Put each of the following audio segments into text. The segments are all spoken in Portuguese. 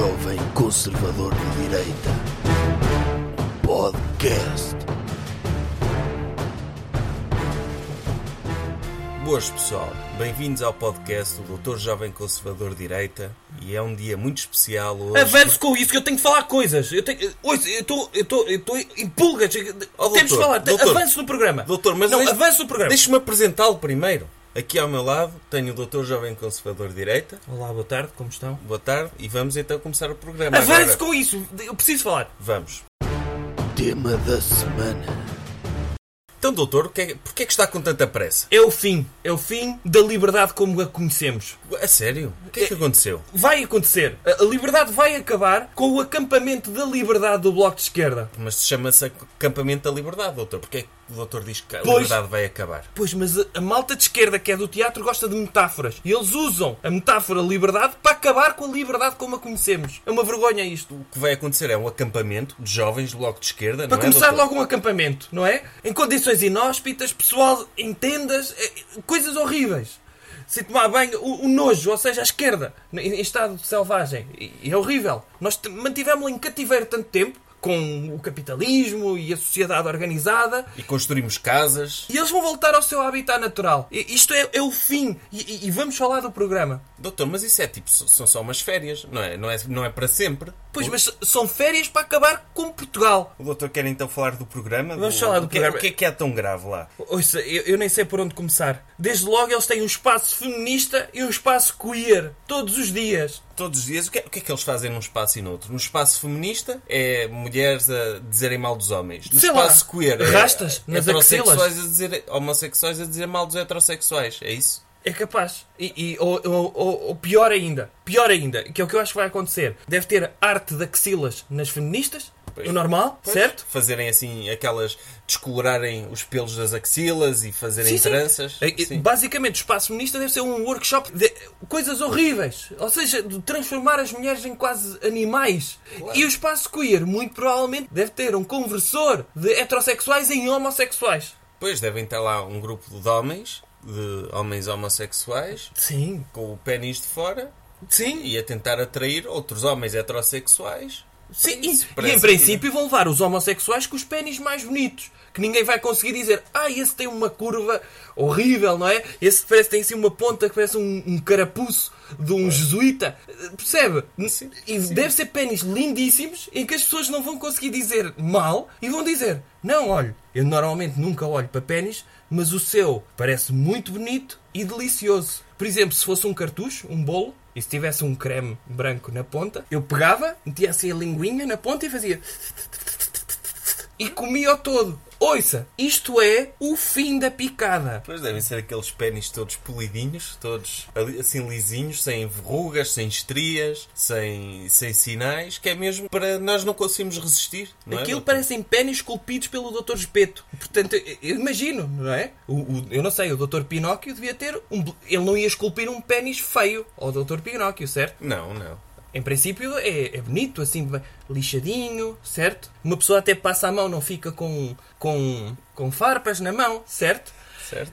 Jovem Conservador de Direita. Podcast. Boas pessoal, bem-vindos ao podcast do Dr. Jovem Conservador de Direita e é um dia muito especial hoje. Avance com isso que eu tenho de falar coisas. Eu tenho. Ouça, eu estou. Eu estou. Eu estou em pulgas. Oh, Temos de doutor, falar. doutor. avance no programa. Doutor, mas não, deixe- avance no programa. Deixe-me apresentá-lo primeiro. Aqui ao meu lado tenho o Dr. Jovem Conservador de Direita. Olá, boa tarde, como estão? Boa tarde e vamos então começar o programa. Avance Agora, com isso. Eu preciso falar. Vamos. Tema da semana. Então, doutor, o que é- porquê é que está com tanta pressa? É o fim. É o fim da liberdade como a conhecemos. A sério? O que é que aconteceu? Vai acontecer. A liberdade vai acabar com o acampamento da liberdade do Bloco de Esquerda. Mas chama-se acampamento da liberdade, doutor. Porquê é que o doutor diz que a Pois. liberdade vai acabar? Pois, mas a, a malta de esquerda que é do teatro gosta de metáforas. E eles usam a metáfora liberdade para acabar com a liberdade como a conhecemos. É uma vergonha isto. O que vai acontecer é um acampamento de jovens do Bloco de Esquerda, Para não é, começar doutor? logo um acampamento, não é? Em condições inóspitas, pessoal em tendas, eh, coisas horríveis. Se tomar banho, o, o nojo, ou seja, a esquerda, em, estado selvagem. E, e é horrível. Nós mantivemos-lo em cativeiro tanto tempo, com o capitalismo e a sociedade organizada, E construímos casas. e eles vão voltar ao seu habitat natural. E, isto é, é o fim. E, e- vamos falar do programa. Doutor, mas isso é tipo, são só umas férias, não é? Não é, não é para sempre. Pois, O- mas são férias para acabar com Portugal. O doutor quer então falar do programa? Vamos falar do o que, programa. O que é que é tão grave lá? Ouça, eu, eu nem sei por onde começar. Desde logo eles têm um espaço feminista e um espaço queer. Todos os dias. Todos os dias, o que, é, o que é que eles fazem num espaço e noutro? No espaço feminista é mulheres a dizerem mal dos homens. No Sei lá, espaço queer é rastas nas heterossexuais a dizer, homossexuais a dizer mal dos heterossexuais. É isso? É capaz. E, e- ou, ou- ou- ou pior ainda. Pior ainda. Que é o que eu acho que vai acontecer. Deve ter arte de axilas nas feministas. Pois. O normal, Pois, certo? Fazerem assim aquelas. descolorarem os pelos das axilas e fazerem tranças. É, é, Sim. Basicamente, o espaço feminista deve ser um workshop de coisas horríveis. Ou seja, de transformar as mulheres em quase animais. E o espaço queer, muito provavelmente, deve ter um conversor de heterossexuais em homossexuais. Pois devem estar lá um grupo de homens, de homens homossexuais, Sim. com o pênis de fora Sim. e a tentar atrair outros homens heterossexuais. Sim, Isso, e, e em princípio vão levar os homossexuais com os pênis mais bonitos. Que ninguém vai conseguir dizer, ah, esse tem uma curva horrível, não é? Esse parece que tem assim uma ponta que parece um, um carapuço de um jesuíta. Percebe? Sim, E sim. deve ser pênis lindíssimos em que as pessoas não vão conseguir dizer mal e vão dizer, não, olha, eu normalmente nunca olho para pênis, mas o seu parece muito bonito e delicioso. Por exemplo, se fosse um cartucho, um bolo, e se tivesse um creme branco na ponta, eu pegava, metia assim a linguinha na ponta e fazia. E comia-o todo. Ouça, isto é o fim da picada. Pois devem ser aqueles pênis todos polidinhos, todos assim lisinhos, sem verrugas, sem estrias, sem, sem sinais, que é mesmo para nós não conseguirmos resistir. Não é, Aquilo doutor? parecem pênis esculpidos pelo Dr. Espeto. Portanto, eu imagino, não é? O, o- eu não sei, o Dr. Pinóquio devia ter um. Ele não ia esculpir um pênis feio ao Dr. Pinóquio, certo? Não, não. Em princípio é, é bonito, assim, lixadinho, certo? Uma pessoa até passa a mão, não fica com, com, com farpas na mão, certo? Certo?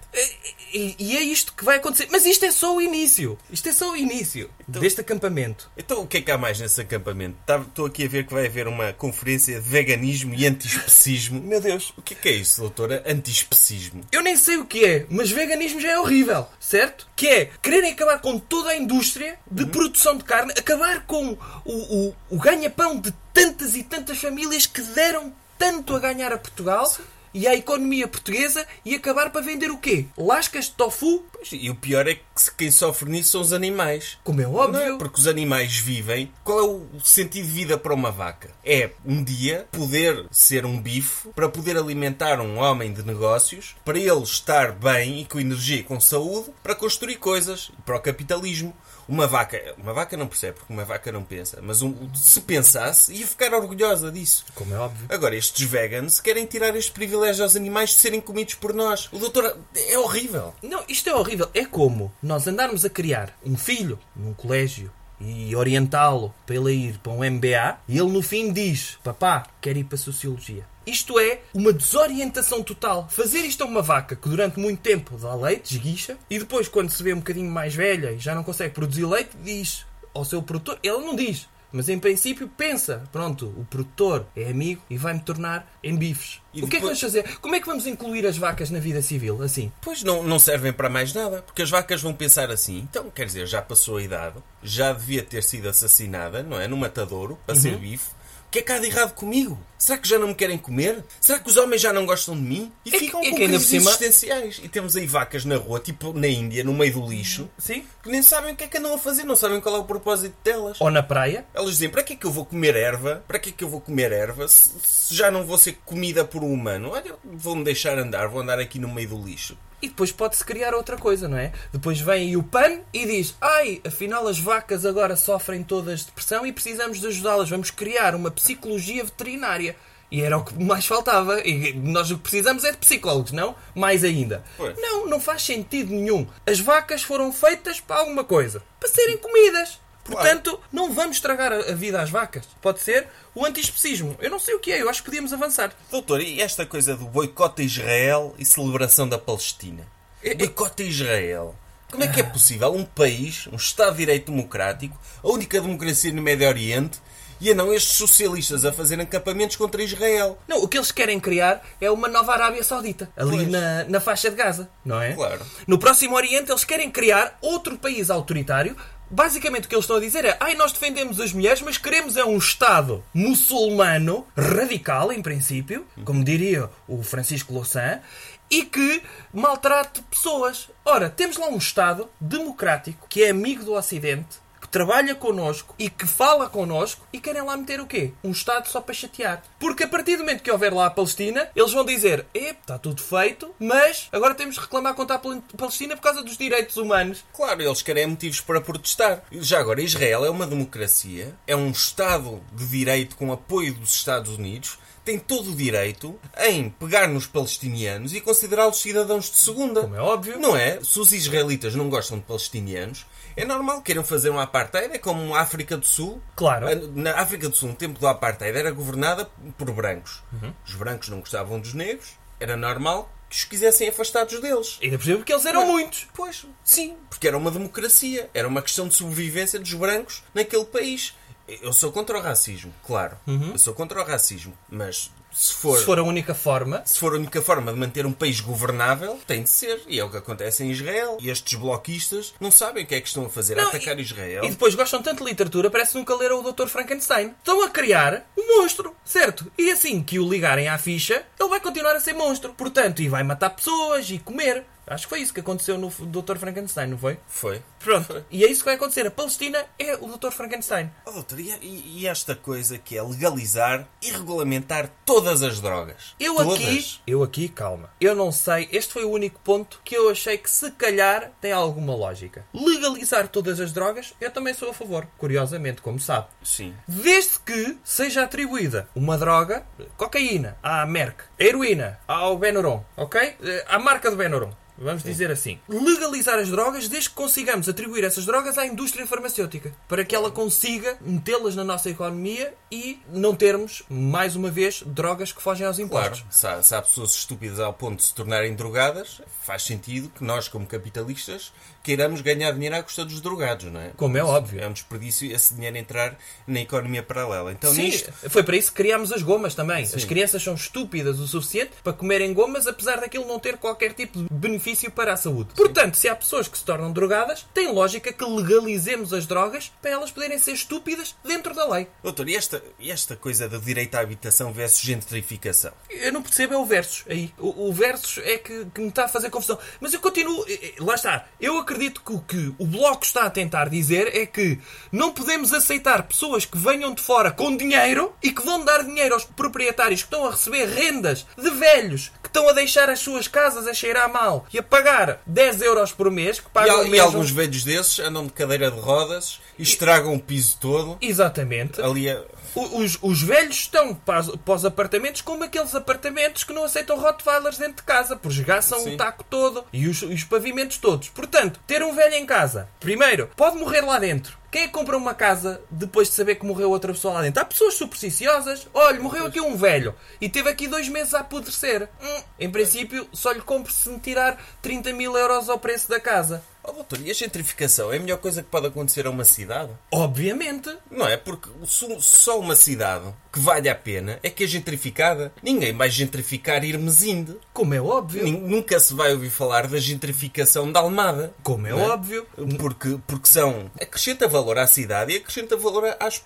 E, e é isto que vai acontecer. Mas isto é só o início. Isto é só o início deste acampamento. Então o que é que há mais nesse acampamento? Tá- Estou aqui a ver que vai haver uma conferência de veganismo e antiespecismo. Meu Deus. O que é que é isso, doutora? Antiespecismo. Eu nem sei o que é, mas veganismo já é horrível, certo? Que é quererem acabar com toda a indústria de produção de carne, acabar com o, o, o ganha-pão de tantas e tantas famílias que deram tanto a ganhar a Portugal e à economia portuguesa e acabar para vender o quê? Lascas de tofu? Pois, E o pior é que quem sofre nisso são os animais. Como é Não óbvio. é? Porque os animais vivem. Qual é o sentido de vida para uma vaca? É um dia poder ser um bife para poder alimentar um homem de negócios, para ele estar bem e com energia e com saúde, para construir coisas para o capitalismo. Uma vaca, uma vaca não percebe porque uma vaca não pensa, mas um- se pensasse ia ficar orgulhosa disso. Como é óbvio. Agora, estes vegans querem tirar este privilégio aos animais de serem comidos por nós. O doutor é horrível. Não, isto é horrível. É como nós andarmos a criar um filho num colégio e orientá-lo para ele ir para um MBA e ele no fim diz: Papá, quero ir para a Sociologia. Isto é uma desorientação total. Fazer isto a uma vaca que durante muito tempo dá leite, esguicha, e depois, quando se vê um bocadinho mais velha e já não consegue produzir leite, diz ao seu produtor: Ele não diz. Mas em princípio pensa, pronto, o produtor é amigo e vai-me tornar em bifes. E o que é que depois- vamos fazer? Como é que vamos incluir as vacas na vida civil, assim? Pois não, não servem para mais nada, porque as vacas vão pensar assim, então quer dizer, já passou a idade, já devia ter sido assassinada, não é? No matadouro, para ser bife. O que é que há de errado comigo? Será que já não me querem comer? Será que os homens já não gostam de mim? E É ficam é com crises existenciais. E temos aí vacas na rua, tipo na Índia, no meio do lixo, Sim. que nem sabem o que é que andam a fazer, não sabem qual é o propósito delas. Ou na praia? Elas dizem, para que é que eu vou comer erva? Para que é que eu vou comer erva se, se já não vou ser comida por um humano? Olha, vou-me deixar andar, vou andar aqui no meio do lixo. E depois pode-se criar outra coisa, não é? Depois vem aí o PAN e diz: Ai, afinal as vacas agora sofrem todas depressão e precisamos de ajudá-las. Vamos criar uma psicologia veterinária. E era o que mais faltava. E nós o que precisamos é de psicólogos, não? Mais ainda. Não, não faz sentido nenhum. As vacas foram feitas para alguma coisa para serem comidas. Portanto, não vamos estragar a vida às vacas. Pode ser o antiespecismo. Eu não sei o que é, eu acho que podíamos avançar. Doutor, e esta coisa do boicote a Israel e celebração da Palestina? É- é- Boicote a Israel. Como é que é possível um país, um Estado de Direito Democrático, a única democracia no Médio Oriente, e a não estes socialistas a fazerem acampamentos contra Israel? Não, o que eles querem criar é uma nova Arábia Saudita, ali Pois. na, na faixa de Gaza, não é? Claro. No Próximo Oriente eles querem criar outro país autoritário. Basicamente o que eles estão a dizer é ai, nós defendemos as mulheres, mas queremos é um Estado muçulmano, radical em princípio, como diria o Francisco Louçã, e que maltrate pessoas. Ora, temos lá um Estado democrático que é amigo do Ocidente, trabalha connosco e que fala connosco e querem lá meter o quê? Um Estado só para chatear. Porque a partir do momento que houver lá a Palestina, eles vão dizer: está tudo feito, mas agora temos de reclamar contra a Pal- Palestina por causa dos direitos humanos. Claro, eles querem motivos para protestar. Já agora, Israel é uma democracia, é um Estado de direito com apoio dos Estados Unidos, tem todo o direito em pegar nos palestinianos e considerá-los cidadãos de segunda. Como é óbvio. Não é? Se os israelitas não gostam de palestinianos, é normal que queiram fazer um apartheid, é como a África do Sul. Claro. Na África do Sul, no tempo do apartheid, era governada por brancos. Uhum. Os brancos não gostavam dos negros, era normal que os quisessem afastados deles. Ainda por cima porque eles eram Mas- muitos. Pois, sim, porque era uma democracia, era uma questão de sobrevivência dos brancos naquele país. Eu sou contra o racismo, claro. Eu sou contra o racismo, mas se for, Uhum. Se for a única forma. se for a única forma de manter um país governável, tem de ser. E é o que acontece em Israel. E estes bloquistas não sabem o que é que estão a fazer, Não, a atacar e- Israel. E depois gostam tanto de literatura, parece que nunca leram o Dr. Frankenstein. Estão a criar um monstro, certo? E assim que o ligarem à ficha, ele vai continuar a ser monstro. Portanto, e vai matar pessoas e comer. Acho que foi isso que aconteceu no Dr. Frankenstein, não foi? Foi. Pronto. E é isso que vai acontecer. A Palestina é o Dr. Frankenstein. Oh, doutor, e, e- esta coisa que é legalizar e regulamentar todas as drogas? Eu todas. aqui, eu aqui, calma. Eu não sei, este foi o único ponto que eu achei que se calhar tem alguma lógica. Legalizar todas as drogas, eu também sou a favor. Curiosamente, como sabe. Sim. Desde que seja atribuída uma droga, cocaína, à Merck, heroína, ao Benuron, ok? Eh, À marca do Benuron. Vamos dizer assim. Legalizar as drogas desde que consigamos atribuir essas drogas à indústria farmacêutica. Para que ela consiga metê-las na nossa economia e não termos, mais uma vez, drogas que fogem aos Claro, impostos. há, se há pessoas estúpidas ao ponto de se tornarem drogadas, faz sentido que nós, como capitalistas, queiramos ganhar dinheiro à custa dos drogados, não é? Como é óbvio. É um desperdício esse dinheiro entrar na economia paralela. Então, Sim, nisto, foi para isso que criámos as gomas também. As crianças são estúpidas o suficiente para comerem gomas, apesar daquilo não ter qualquer tipo de benefício para a saúde. Portanto, se há pessoas que se tornam drogadas, tem lógica que legalizemos as drogas para elas poderem ser estúpidas dentro da lei. doutor, e esta, esta coisa do direito à habitação versus gentrificação? Eu não percebo é o versus aí. O, o versus é que, que me está a fazer confusão. Mas eu continuo. eh, eh, Lá está. Eu acredito que o que o Bloco está a tentar dizer é que não podemos aceitar pessoas que venham de fora com dinheiro e que vão dar dinheiro aos proprietários que estão a receber rendas de velhos que estão a deixar as suas casas a cheirar mal e a pagar 10 euros por mês que E, pagam e mesmo- alguns velhos desses andam de cadeira de rodas e estragam o piso todo. Exatamente. Ali O- Os, os velhos estão para, os- para os apartamentos como aqueles apartamentos que não aceitam Rottweilers dentro de casa, porque esgaçam Sim. o taco todo e os, e os pavimentos todos. Portanto, ter um velho em casa, primeiro, pode morrer lá dentro Quem é que compra uma casa depois de saber que morreu outra pessoa lá dentro? Há pessoas supersticiosas. Olha, morreu aqui um velho e teve aqui dois meses a apodrecer. Hum, em princípio, só lhe compro se me tirar 30 mil euros ao preço da casa. Oh, doutor, e a gentrificação é a melhor coisa que pode acontecer a uma cidade? Obviamente. Não é? Porque só uma cidade que vale a pena é que é gentrificada. Ninguém vai gentrificar Irmesinde. Como é óbvio. Nin- Nunca se vai ouvir falar da gentrificação da Almada. Como é é? óbvio. Porque, porque são. acrescenta valor à cidade e acrescenta valor às,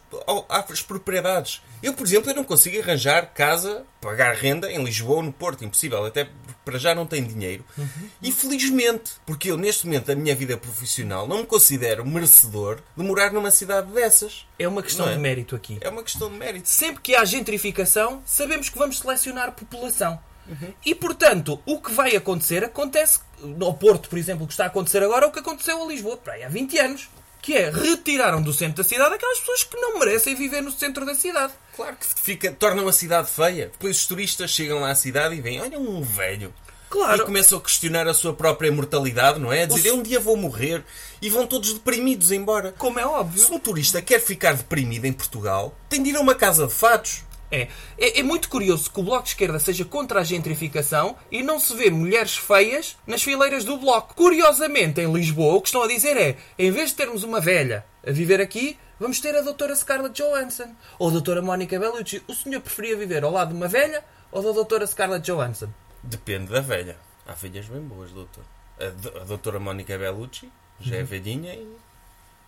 às propriedades. Eu, por exemplo, eu não consigo arranjar casa, pagar renda em Lisboa ou no Porto. Impossível. Até para já não tenho dinheiro. E felizmente, porque eu, neste momento da minha vida profissional, não me considero merecedor de morar numa cidade dessas. É uma questão é? de mérito aqui. É uma questão de mérito. Sempre que há gentrificação, sabemos que vamos selecionar população. E, portanto, o que vai acontecer acontece no Porto, por exemplo, o que está a acontecer agora é o que aconteceu a Lisboa, para aí há 20 anos. Que é, retiraram do centro da cidade aquelas pessoas que não merecem viver no centro da cidade. Claro que fica, tornam a cidade feia. Depois os turistas chegam lá à cidade e veem, olha um velho. Claro. E começam a questionar a sua própria mortalidade, não é? A dizer, eu um dia vou morrer. E vão todos deprimidos embora. Como é óbvio. Se um turista quer ficar deprimido em Portugal, tem de ir a uma casa de fatos. É, é, é muito curioso que o Bloco de Esquerda seja contra a gentrificação e não se vê mulheres feias nas fileiras do Bloco. Curiosamente, em Lisboa, o que estão a dizer é, em vez de termos uma velha a viver aqui, vamos ter a doutora Scarlett Johansson ou a doutora Mónica Bellucci. O senhor preferia viver ao lado de uma velha ou da doutora Scarlett Johansson? Depende da velha. Há velhas bem boas, doutor. A, do- a doutora Mónica Bellucci já é velhinha e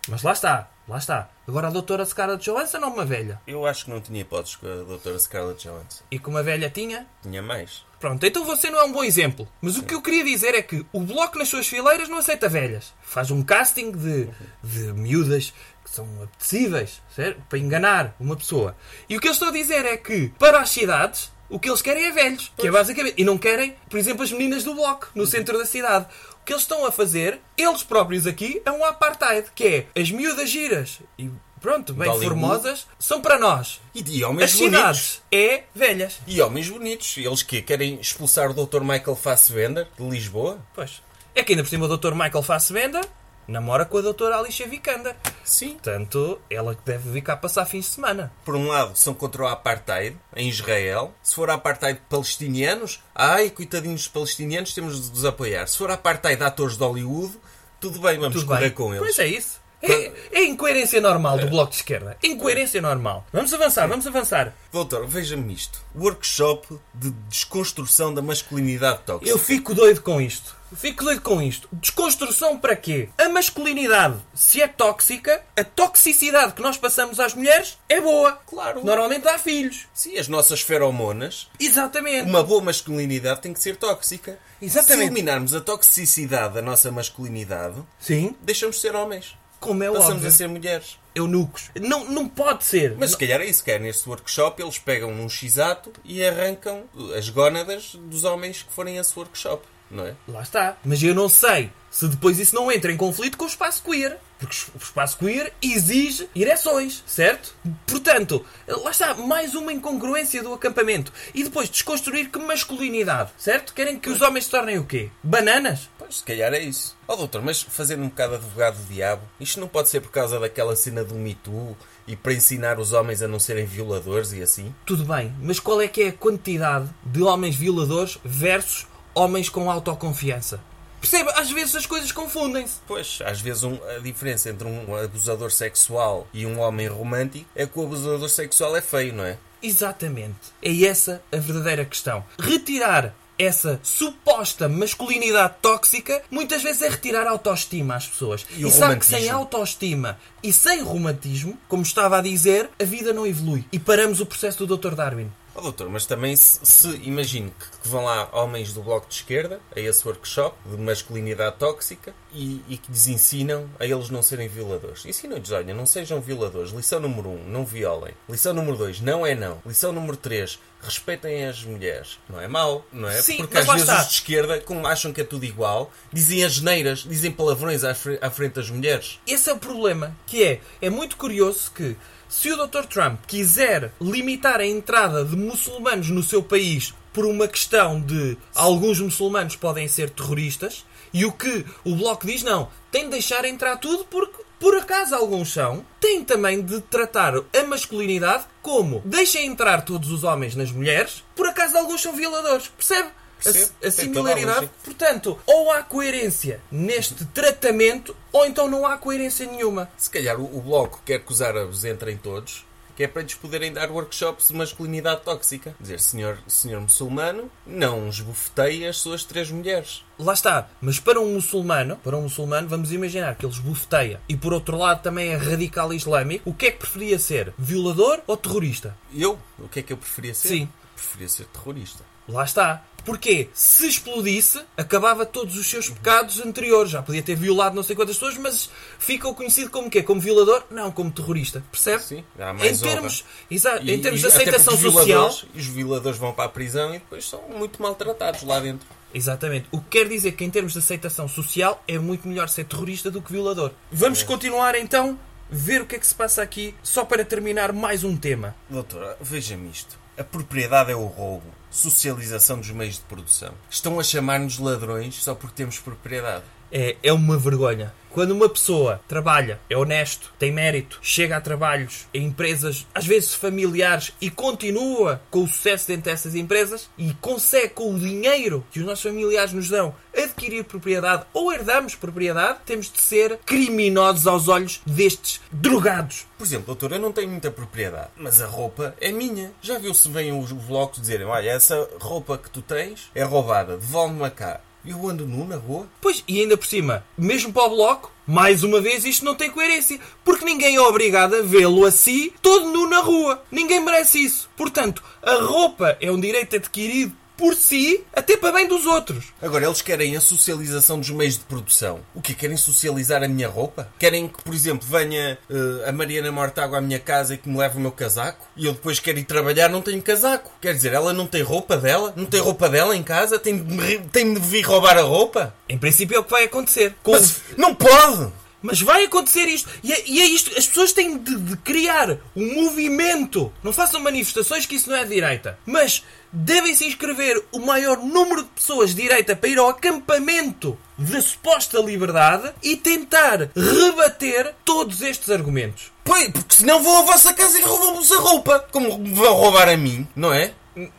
Mas lá está, lá está. Agora a doutora Scarlett Johansson ou uma velha? eu acho que não tinha hipóteses com a doutora Scarlett Johansson. E que uma velha tinha? Tinha mais. Pronto, então você não é um bom exemplo. Mas o que eu queria dizer é que o Bloco nas suas fileiras não aceita velhas. Faz um casting de, de miúdas que são apetecíveis, certo? Para enganar uma pessoa. E o que eu estou a dizer é que, para as cidades, o que eles querem é velhos. Que é basicamente... E não querem, por exemplo, as meninas do Bloco, no centro da cidade. Que eles estão a fazer, eles próprios aqui, é um apartheid. Que é, as miúdas giras e... Pronto, bem Hollywood. formosas, são para nós. E, e homens As bonitos. cidades é velhas. E homens bonitos. Eles que querem expulsar o Dr. Michael Fassbender de Lisboa? Pois. É que ainda por cima o Dr. Michael Fassbender namora com a Dra. Alicia Vikander. Sim. Portanto, ela que deve vir cá passar fins de semana. Por um lado, são contra o apartheid em Israel. Se for apartheid de palestinianos, ai, coitadinhos palestinianos, temos de os apoiar. Se for apartheid de atores de Hollywood, tudo bem, vamos Tudo correr bem. com eles. Pois é isso. É, é incoerência normal do Bloco de Esquerda. Incoerência normal. Vamos avançar, vamos avançar. Doutor, veja-me isto. Workshop de desconstrução da masculinidade tóxica. Eu fico doido com isto. Fico doido com isto. Desconstrução para quê? A masculinidade, se é tóxica, a toxicidade que nós passamos às mulheres é boa. Claro. Normalmente há filhos. Sim, as nossas feromonas Exatamente. Uma boa masculinidade tem que ser tóxica. Exatamente. Se eliminarmos a toxicidade da nossa masculinidade, Sim, deixamos de ser homens. como é Passamos óbvio. a ser mulheres. Eunucos. Não, não pode ser. Mas se calhar é isso que é neste workshop. Eles pegam num x-ato e arrancam as gónadas dos homens que forem a esse workshop. Não é? Lá está. Mas eu não sei se depois isso não entra em conflito com o espaço queer. Porque o espaço queer exige ereções, certo? Portanto, lá está, mais uma incongruência do acampamento. E depois desconstruir que masculinidade, certo? Querem que os homens se tornem o quê? Bananas? Pois, se calhar é isso. Ó doutor, mas fazendo um bocado advogado do diabo, isto não pode ser por causa daquela cena do Me Too e para ensinar os homens a não serem violadores e assim? Tudo bem, mas qual é que é a quantidade de homens violadores versus homens com autoconfiança? Percebe? Às vezes as coisas confundem-se. Pois, às vezes um- a diferença entre um abusador sexual e um homem romântico é que o abusador sexual é feio, não é? Exatamente. É essa a verdadeira questão. Retirar essa suposta masculinidade tóxica muitas vezes é retirar a autoestima às pessoas. E o sabe que sem autoestima e sem romantismo, como estava a dizer, a vida não evolui. E paramos o processo do Dr. Darwin. Ó doutor, mas também se, se imagino que, que vão lá homens do bloco de esquerda a esse workshop de masculinidade tóxica e, e que lhes ensinam a eles não serem violadores. Ensinam-lhes, olha, não sejam violadores. Lição número 1, um, não violem. Lição número 2, não é não. Lição número 3, respeitem as mulheres. Não é mau, não é? Sim, Porque às vezes está. os de esquerda, como acham que é tudo igual, dizem as geneiras, dizem palavrões à, fre- à frente das mulheres. Esse é o problema, que é, é muito curioso que se o Dr. Trump quiser limitar a entrada de muçulmanos no seu país por uma questão de alguns muçulmanos podem ser terroristas, e o que o Bloco diz não, tem de deixar entrar tudo porque por acaso alguns são, têm também de tratar a masculinidade como deixem entrar todos os homens nas mulheres, por acaso alguns são violadores. Percebe? Percebo. A, similaridade. Portanto, ou há coerência neste tratamento, ou então não há coerência nenhuma. Se calhar o, o Bloco quer que os árabes entrem todos, que é para lhes poderem dar workshops de masculinidade tóxica. Dizer, senhor, senhor muçulmano, não esbofeteie as suas três mulheres. Lá está. Mas para um muçulmano, para um muçulmano, vamos imaginar que ele esbofeteia e por outro lado também é radical islâmico, o que é que preferia ser? Violador ou terrorista? Eu, o que é que eu preferia ser? Sim. Preferia ser terrorista. Lá está. Porquê? Se explodisse, acabava todos os seus pecados anteriores. Já podia ter violado não sei quantas pessoas, mas fica o conhecido como quê? Como violador? Não, como terrorista. Percebe? Sim, há mais em termos, exato, E- em termos e de aceitação porque os social. Os violadores vão para a prisão e depois são muito maltratados lá dentro. Exatamente. O que quer dizer que em termos de aceitação social é muito melhor ser terrorista do que violador. Vamos continuar então, ver o que é que se passa aqui, só para terminar mais um tema. Doutora, veja-me isto. A propriedade é o roubo. Socialização dos meios de produção. Estão a chamar-nos ladrões só porque temos propriedade. É, é uma vergonha. Quando uma pessoa trabalha, é honesto, tem mérito, chega a trabalhos em empresas, às vezes familiares, e continua com o sucesso dentro dessas empresas e consegue com o dinheiro que os nossos familiares nos dão adquirir propriedade ou herdamos propriedade, temos de ser criminosos aos olhos destes drogados. Por exemplo, doutor, eu não tenho muita propriedade, mas a roupa é minha. Já viu se vêm os vlogs dizerem: Olha, essa roupa que tu tens é roubada, devolve-me cá. Eu ando nu na rua? Pois, e ainda por cima, mesmo para o bloco, mais uma vez isto não tem coerência. Porque ninguém é obrigado a vê-lo assim, todo nu na rua. Ninguém merece isso. Portanto, a roupa é um direito adquirido por si, até para bem dos outros. Agora, eles querem a socialização dos meios de produção. O que Querem socializar a minha roupa? Querem que, por exemplo, venha eh, a Mariana Mortágua à minha casa e que me leve o meu casaco? E eu depois quero ir trabalhar, não tenho casaco. Quer dizer, ela não tem roupa dela? Não tem roupa dela em casa? Tem de tem de vir roubar a roupa? Em princípio é o que vai acontecer. Com- Mas não pode! Mas vai acontecer isto. E é, e é isto. As pessoas têm de, de criar um movimento. Não façam manifestações que isso não é direita. Mas devem se inscrever o maior número de pessoas de direita para ir ao acampamento da suposta liberdade e tentar rebater todos estes argumentos. Pois, porque senão vão à vossa casa e roubam-vos a roupa. Como vão roubar a mim, não é?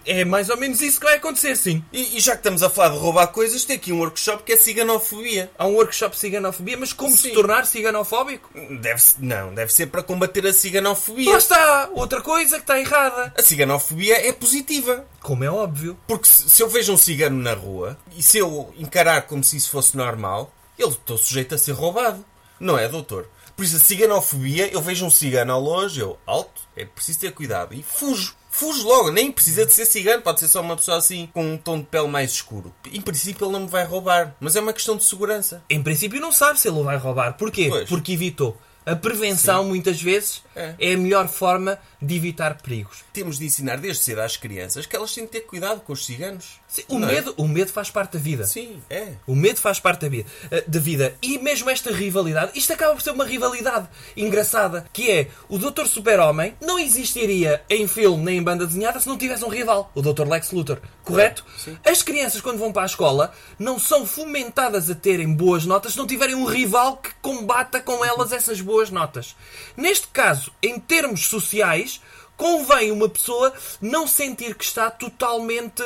É mais ou menos isso que vai acontecer, sim. E, e já que estamos a falar de roubar coisas, tem aqui um workshop que é ciganofobia. Há um workshop de ciganofobia, mas como se Sim. tornar ciganofóbico? Deve não, deve ser para combater a Lá ciganofobia. está! Outra coisa que está errada. A ciganofobia é positiva. Como é óbvio. Porque se, se eu vejo um cigano na rua e se eu encarar como se isso fosse normal, eu estou sujeito a ser roubado. Não é, doutor? Por isso, a ciganofobia, eu vejo um cigano ao longe, eu, alto, é preciso ter cuidado. E fujo. Fujo logo, nem precisa de ser cigano, pode ser só uma pessoa assim com um tom de pele mais escuro. Em princípio, ele não me vai roubar, mas é uma questão de segurança. Em princípio não sabe se ele o vai roubar. Porquê? Pois. Porque evitou. A prevenção, muitas vezes, É. é. a melhor forma de evitar perigos. Temos de ensinar desde cedo às crianças que elas têm de ter cuidado com os ciganos. Sim, o, Não é? medo, o medo faz parte da vida. Sim, é. O medo faz parte da vida, eh, da vida. E mesmo esta rivalidade, isto acaba por ser uma rivalidade engraçada, que é o Dr. Super-Homem não existiria em filme nem em banda desenhada se não tivesse um rival, o Dr. Lex Luthor. Correto? Sim. As crianças, quando vão para a escola, não são fomentadas a terem boas notas se não tiverem um rival que combata com elas essas boas notas. Neste caso, em termos sociais, convém uma pessoa não sentir que está totalmente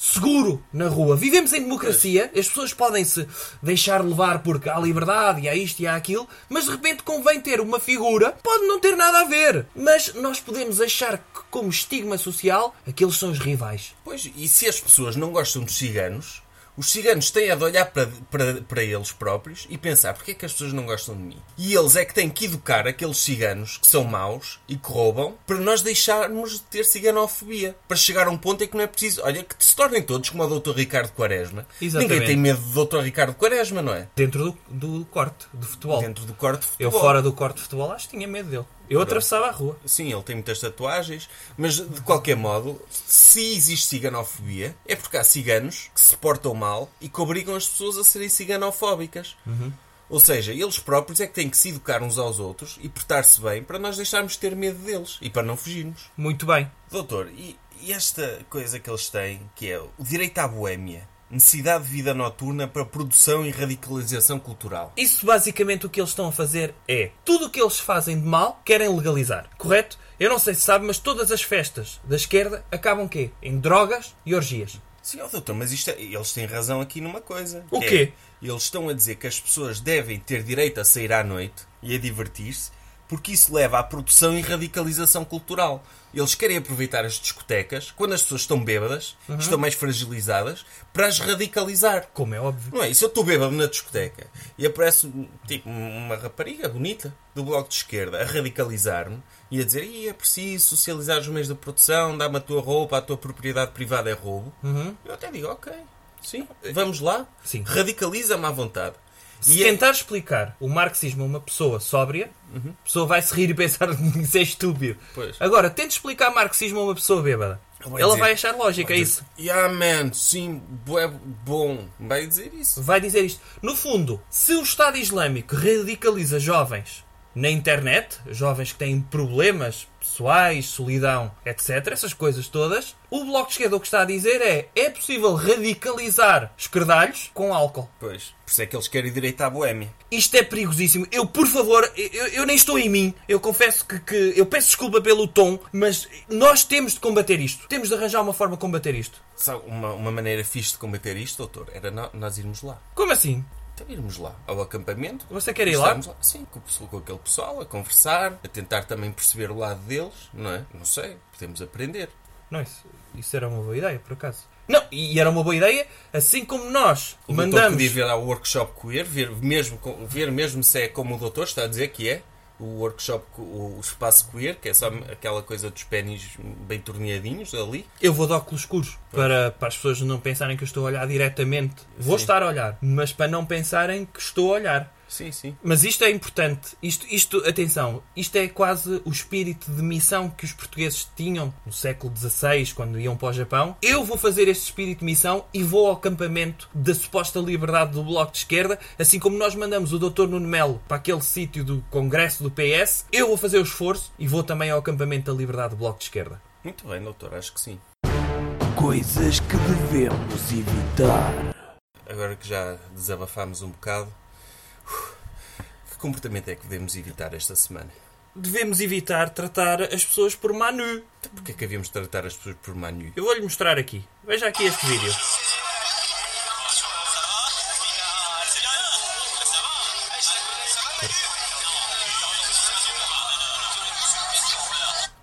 seguro na rua. Vivemos em democracia, as pessoas podem se deixar levar porque há liberdade e há isto e há aquilo, mas de repente convém ter uma figura, pode não ter nada a ver, mas nós podemos achar que, como estigma social, aqueles são os rivais. Pois, e se as pessoas não gostam dos ciganos, os ciganos têm a de olhar para, para, para eles próprios e pensar porque é que as pessoas não gostam de mim. E eles é que têm que educar aqueles ciganos que são maus e que roubam para nós deixarmos de ter ciganofobia. Para chegar a um ponto em que não é preciso. Olha, que se tornem todos como o Dr. Ricardo Quaresma. Exatamente. Ninguém tem medo do Dr. Ricardo Quaresma, não é? Dentro do, do corte de futebol. Dentro do corte de Eu futebol. fora do corte de futebol acho que tinha medo dele. Eu atravessava a rua. Sim, ele tem muitas tatuagens, mas de qualquer modo, se existe ciganofobia, é porque há ciganos que se portam mal e que obrigam as pessoas a serem ciganofóbicas. Ou seja, eles próprios é que têm que se educar uns aos outros e portar-se bem para nós deixarmos de ter medo deles e para não fugirmos. Muito bem. Doutor, e, e esta coisa que eles têm, que é o direito à boémia, necessidade de vida noturna para produção e radicalização cultural. Isso basicamente o que eles estão a fazer é tudo o que eles fazem de mal querem legalizar, correto? Eu não sei se sabe, mas todas as festas da esquerda acabam quê? Em drogas e orgias. Ó, doutor, mas isto é- eles têm razão aqui numa coisa. O quê? É, eles estão a dizer que as pessoas devem ter direito a sair à noite e a divertir-se, porque isso leva à produção e radicalização cultural. Eles querem aproveitar as discotecas, quando as pessoas estão bêbadas, Uhum. estão mais fragilizadas, para as radicalizar. Como é óbvio. Não é? E se eu estou bêbado na discoteca e aparece tipo uma rapariga bonita do bloco de esquerda a radicalizar-me e a dizer "Ih, é preciso socializar os meios de produção, dá-me a tua roupa, a tua propriedade privada é roubo, eu até digo, ok, sim, vamos lá, Sim. radicaliza-me à vontade. Se E é- tentar explicar o marxismo a uma pessoa sóbria, a pessoa vai se rir e pensar que isso é estúpido. Pois. Agora, tente explicar marxismo a uma pessoa bêbada. Vai Ela dizer- vai achar lógica, é isso. Yeah, man, sim, bué bom. Vai dizer isso. Vai dizer isto. No fundo, se o Estado Islâmico radicaliza jovens na internet, jovens que têm problemas pessoais, solidão, etc., essas coisas todas, o Bloco de Esquerda o que está a dizer é é possível radicalizar esquerdalhos com álcool. Pois, por isso é que eles querem direito à boémia. Isto é perigosíssimo. Eu, por favor, eu, eu nem estou em mim. Eu confesso que, que eu peço desculpa pelo tom, mas nós temos de combater isto. Temos de arranjar uma forma de combater isto. Sabe, uma, uma maneira fixe de combater isto, doutor, era nós irmos lá. Como assim? Então irmos lá ao acampamento. Você quer ir lá? Estarmos Sim, com, com aquele pessoal, a conversar, a tentar também perceber o lado deles, não é? Não sei, podemos aprender. Não, isso, isso era uma boa ideia, por acaso. Não, e era uma boa ideia, assim como nós O doutor mandamos. podia vir ao workshop queer, ver mesmo, ver mesmo se é como o doutor está a dizer que é. O workshop, o espaço queer, que é só aquela coisa dos pênis bem torneadinhos ali. Eu vou de óculos escuros para, para as pessoas não pensarem que eu estou a olhar diretamente. Vou Sim. estar a olhar, mas para não pensarem que estou a olhar. Sim, sim. Mas isto é importante. Isto, isto, atenção, isto é quase o espírito de missão que os portugueses tinham no século XVI, quando iam para o Japão. Eu vou fazer este espírito de missão e vou ao acampamento da suposta liberdade do Bloco de Esquerda, assim como nós mandamos o Dr. Nuno Melo para aquele sítio do Congresso do PS. Eu vou fazer o esforço e vou também ao acampamento da liberdade do Bloco de Esquerda. Muito bem, doutor, acho que sim. Coisas que devemos evitar. Agora que já desabafámos um bocado, que comportamento é que devemos evitar esta semana? Devemos evitar tratar as pessoas por Manu. Então, Porquê é que havíamos de tratar as pessoas por Manu? Eu vou-lhe mostrar aqui. Veja aqui este vídeo.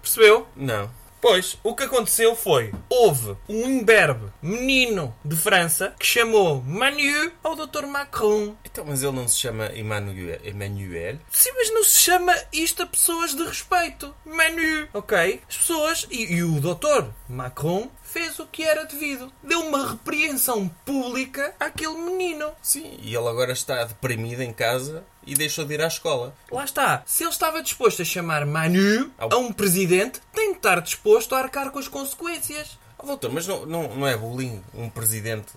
Percebeu? Não. Pois, o que aconteceu foi: houve um imberbe menino de França que chamou Manu ao Dr. Macron. Então, mas ele não se chama Emmanuel? Emmanuel? Sim, mas não se chama isto a pessoas de respeito. Manu, ok? As pessoas. E, e o doutor Macron fez o que era devido. Deu uma repreensão pública àquele menino. Sim, e ele agora está deprimido em casa e deixou de ir à escola. Lá está. Se ele estava disposto a chamar Manu a um presidente, tem de estar disposto a arcar com as consequências. Oh, doutor, mas não, não, não é bullying um presidente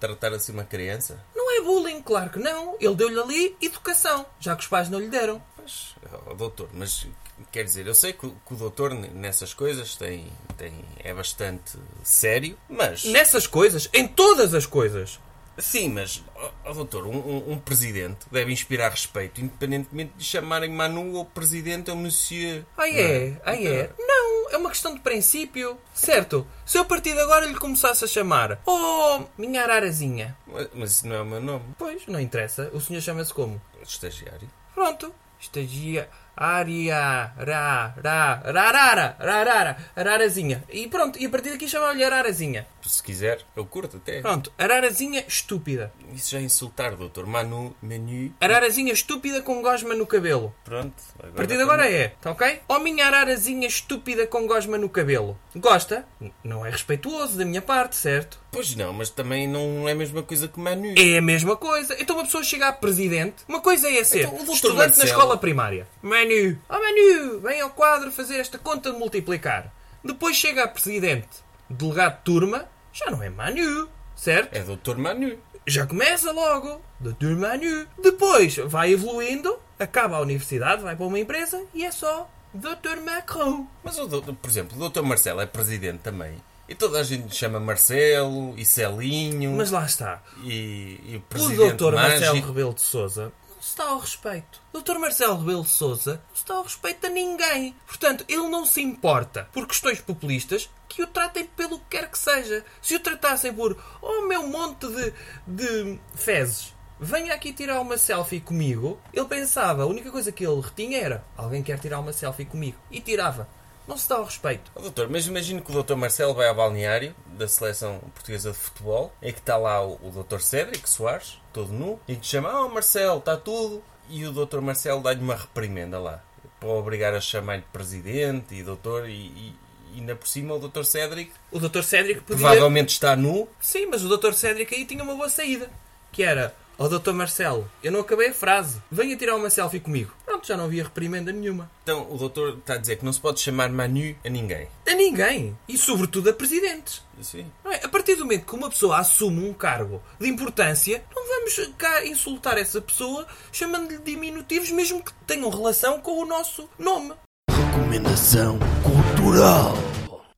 tratar assim uma criança? Não é bullying, claro que não. Ele deu-lhe ali educação, já que os pais não lhe deram. Mas, oh, doutor, mas quer dizer, eu sei que, o- que o doutor nessas coisas tem, tem, é bastante sério, mas... Nessas coisas, em todas as coisas. Sim, mas, oh, oh, doutor, um, um- um presidente deve inspirar respeito, independentemente de chamarem Manu ou presidente ou monsieur. Ah é? Ah é? Não, é uma questão de princípio. Certo, se eu a partir de agora lhe começasse a chamar Oh, minha ararazinha. Mas, mas isso não é o meu nome. Pois, não interessa. O senhor chama-se como? Estagiário. Pronto. Estagia... Aria, ra, ra, rarara, rarara, ararazinha. E pronto, e a partir daqui chama-lhe ararazinha. Se quiser, eu curto até. Pronto, ararazinha estúpida. Isso já é insultar, doutor. Manu, menu. Ararazinha estúpida com gosma no cabelo. Pronto. A partir de agora é, tá ok? Ó minha ararazinha estúpida com gosma no cabelo. Gosta? Não é respeituoso da minha parte, certo? Pois não, mas também não é a mesma coisa que Manu. É a mesma coisa. Então uma pessoa chega a presidente, uma coisa é ser Então, doutor estudante Marcelo- na escola primária. Manu, oh Manu, vem ao quadro fazer esta conta de multiplicar. Depois chega a presidente, delegado de turma, já não é Manu, certo? É doutor Manu. Já começa logo, Dr. Manu. Depois vai evoluindo, acaba a universidade, vai para uma empresa e é só Dr. Macron. Mas, o doutor, por exemplo, o doutor Marcelo é presidente também. E toda a gente chama Marcelo e Celinho Mas lá está. e, e o O presidente Dr. Marcelo mágico. Rebelo de Souza não se dá ao respeito. O Dr. Marcelo Rebelo de Souza não se dá ao respeito a ninguém. Portanto, ele não se importa por questões populistas que o tratem pelo que quer que seja. Se o tratassem por, oh meu monte de, de fezes, venha aqui tirar uma selfie comigo, ele pensava, a única coisa que ele retinha era, alguém quer tirar uma selfie comigo. E tirava. Não se dá ao respeito. Ó, doutor, mas imagino que o doutor Marcelo vai ao balneário da seleção portuguesa de futebol e que está lá o, o doutor Cédric Soares, todo nu, e que chama, oh Marcelo, está tudo. E o doutor Marcelo dá-lhe uma reprimenda lá, para obrigar a chamar-lhe presidente e doutor, e, e, e ainda por cima o doutor Cédric O Dr. Cédric podia... provavelmente está nu. Sim, mas o Dr. Cédric aí tinha uma boa saída. Que era, ó Dr. Marcelo, eu não acabei a frase. Venha tirar uma selfie comigo. Pronto, já não havia reprimenda nenhuma. Então o doutor está a dizer que não se pode chamar Manu a ninguém. A ninguém. E sobretudo a presidentes. Sim. Não é? A partir do momento que uma pessoa assume um cargo de importância, não vamos cá insultar essa pessoa chamando-lhe diminutivos, mesmo que tenham relação com o nosso nome. Recomendação cultural.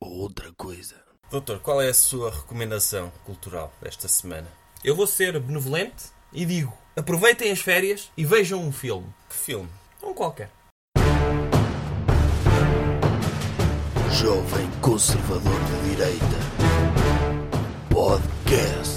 Outra coisa. Doutor, qual é a sua recomendação cultural esta semana? Eu vou ser benevolente e digo: aproveitem as férias e vejam um filme. Que filme? Um qualquer. Jovem Conservador de Direita. Podcast.